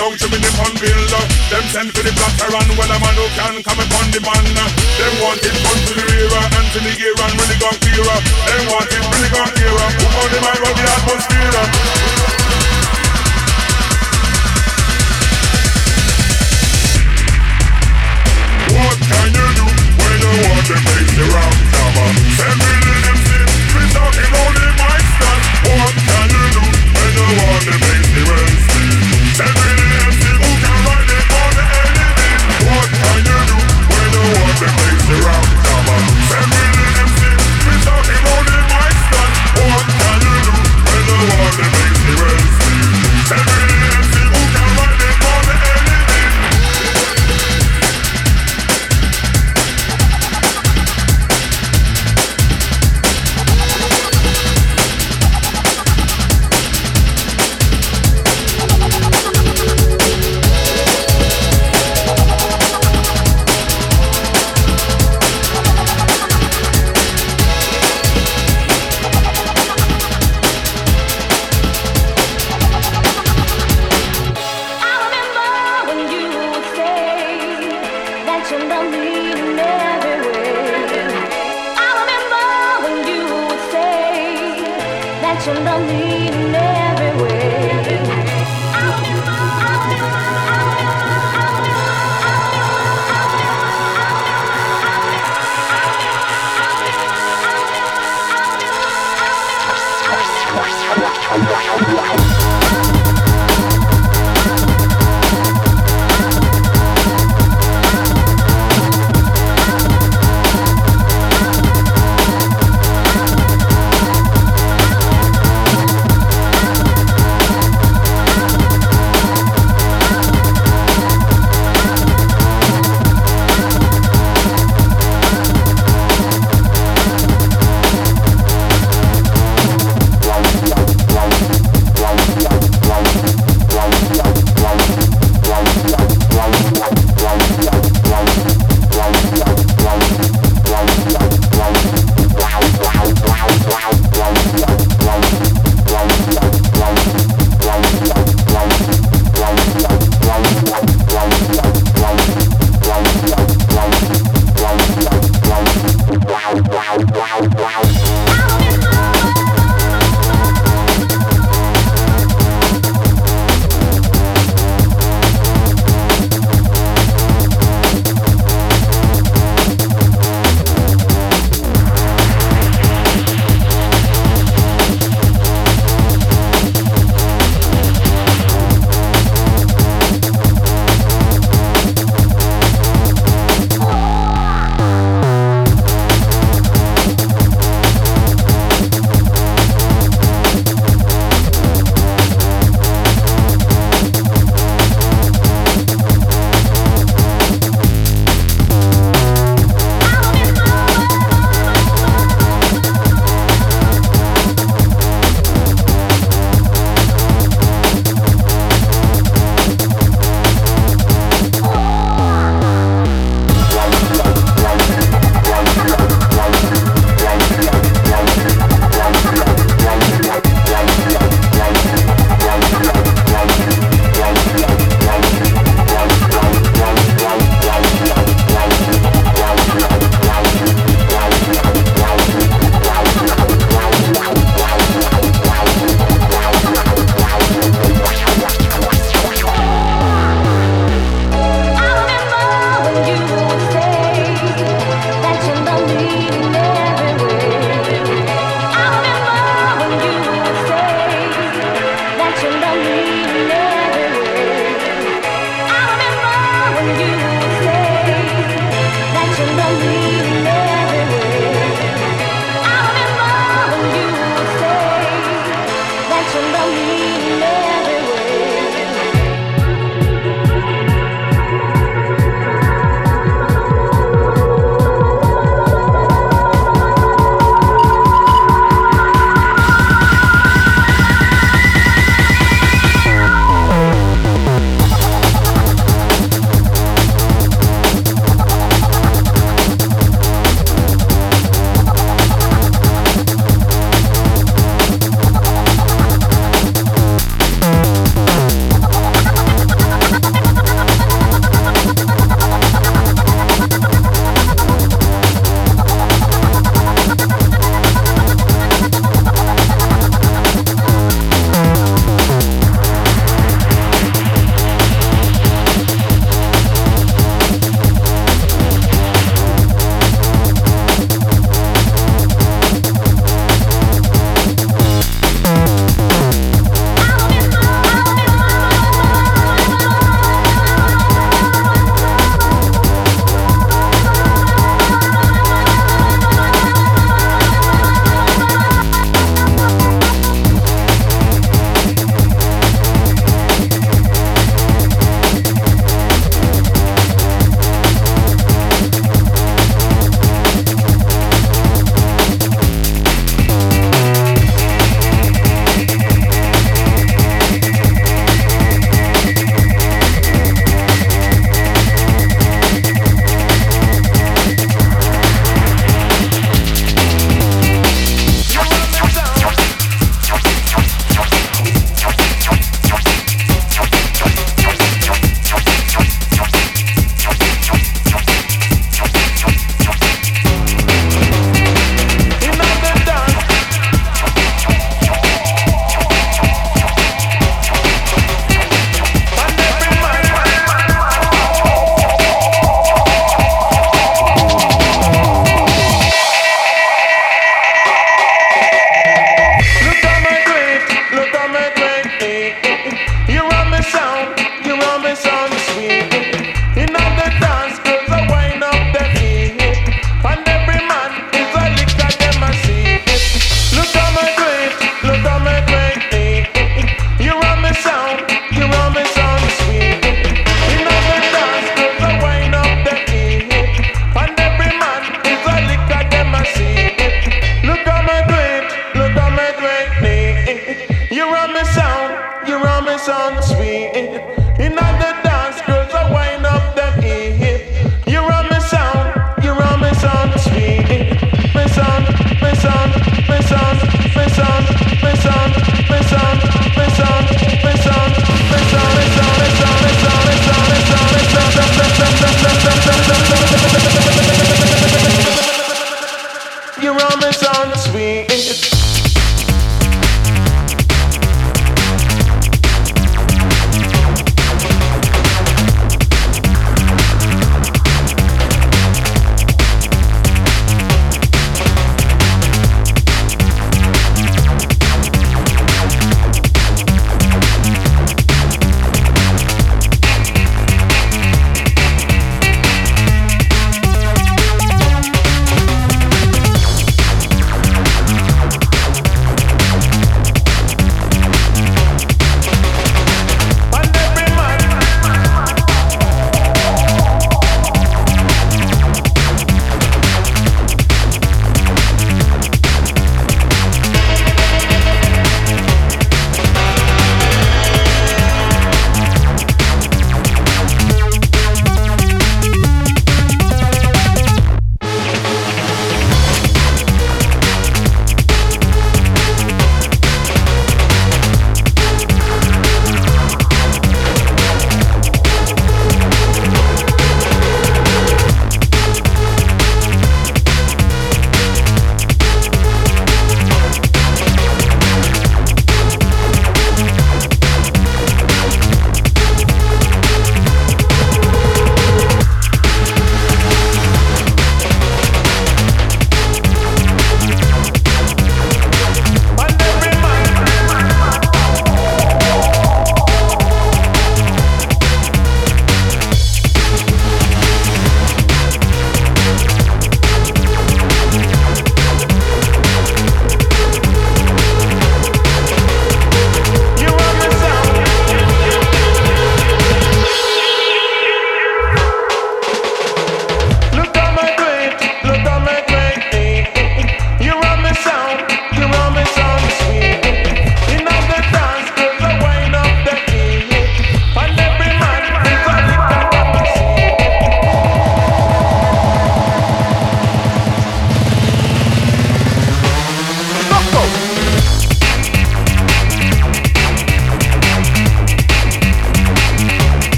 out to me the fun build Them send for the black and well a man who can come upon the man. Them want it fun to the rear and to the gear and when they gone clearer. Them want it when they gone clearer. Who on the mind of the atmosphere? What can you do when you want to make the round? Come on, send me the